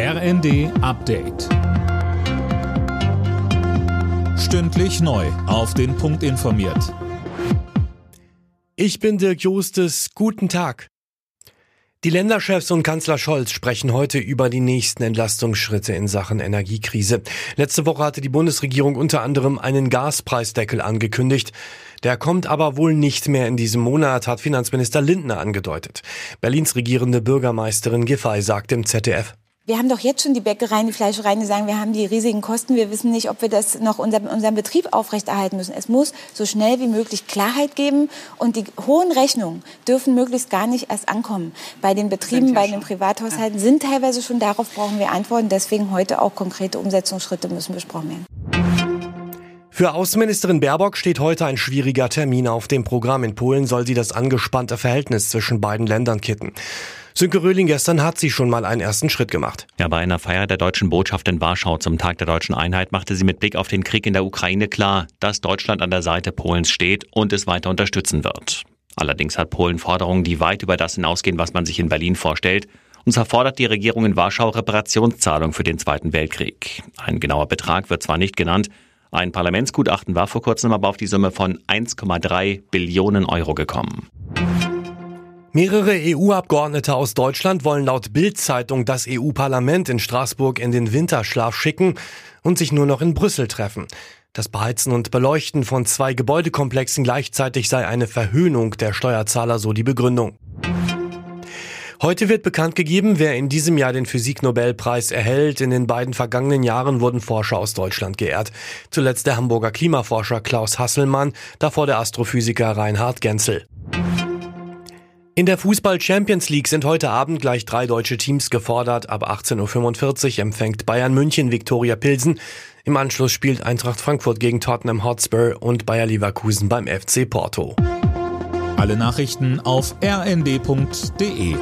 RND Update. Stündlich neu. Auf den Punkt informiert. Ich bin Dirk Jostes. Guten Tag. Die Länderchefs und Kanzler Scholz sprechen heute über die nächsten Entlastungsschritte in Sachen Energiekrise. Letzte Woche hatte die Bundesregierung unter anderem einen Gaspreisdeckel angekündigt. Der kommt aber wohl nicht mehr in diesem Monat, hat Finanzminister Lindner angedeutet. Berlins regierende Bürgermeisterin Giffey sagt im ZDF. Wir haben doch jetzt schon die Bäckereien, die Fleischereien, die sagen, wir haben die riesigen Kosten. Wir wissen nicht, ob wir das noch unser, unseren Betrieb aufrechterhalten müssen. Es muss so schnell wie möglich Klarheit geben. Und die hohen Rechnungen dürfen möglichst gar nicht erst ankommen. Bei den Betrieben, bei den Privathaushalten sind teilweise schon darauf brauchen wir Antworten. Deswegen heute auch konkrete Umsetzungsschritte müssen besprochen werden. Für Außenministerin Baerbock steht heute ein schwieriger Termin auf dem Programm. In Polen soll sie das angespannte Verhältnis zwischen beiden Ländern kitten. Sönke Röhling gestern hat sie schon mal einen ersten Schritt gemacht. Ja, bei einer Feier der deutschen Botschaft in Warschau zum Tag der deutschen Einheit machte sie mit Blick auf den Krieg in der Ukraine klar, dass Deutschland an der Seite Polens steht und es weiter unterstützen wird. Allerdings hat Polen Forderungen, die weit über das hinausgehen, was man sich in Berlin vorstellt. Und zwar fordert die Regierung in Warschau Reparationszahlung für den Zweiten Weltkrieg. Ein genauer Betrag wird zwar nicht genannt, ein Parlamentsgutachten war vor kurzem aber auf die Summe von 1,3 Billionen Euro gekommen. Mehrere EU-Abgeordnete aus Deutschland wollen laut Bild-Zeitung das EU-Parlament in Straßburg in den Winterschlaf schicken und sich nur noch in Brüssel treffen. Das Beheizen und Beleuchten von zwei Gebäudekomplexen gleichzeitig sei eine Verhöhnung der Steuerzahler, so die Begründung. Heute wird bekannt gegeben, wer in diesem Jahr den Physiknobelpreis erhält. In den beiden vergangenen Jahren wurden Forscher aus Deutschland geehrt. Zuletzt der Hamburger Klimaforscher Klaus Hasselmann, davor der Astrophysiker Reinhard Genzel. In der Fußball Champions League sind heute Abend gleich drei deutsche Teams gefordert. Ab 18.45 Uhr empfängt Bayern München Viktoria Pilsen. Im Anschluss spielt Eintracht Frankfurt gegen Tottenham Hotspur und Bayer Leverkusen beim FC Porto. Alle Nachrichten auf rnd.de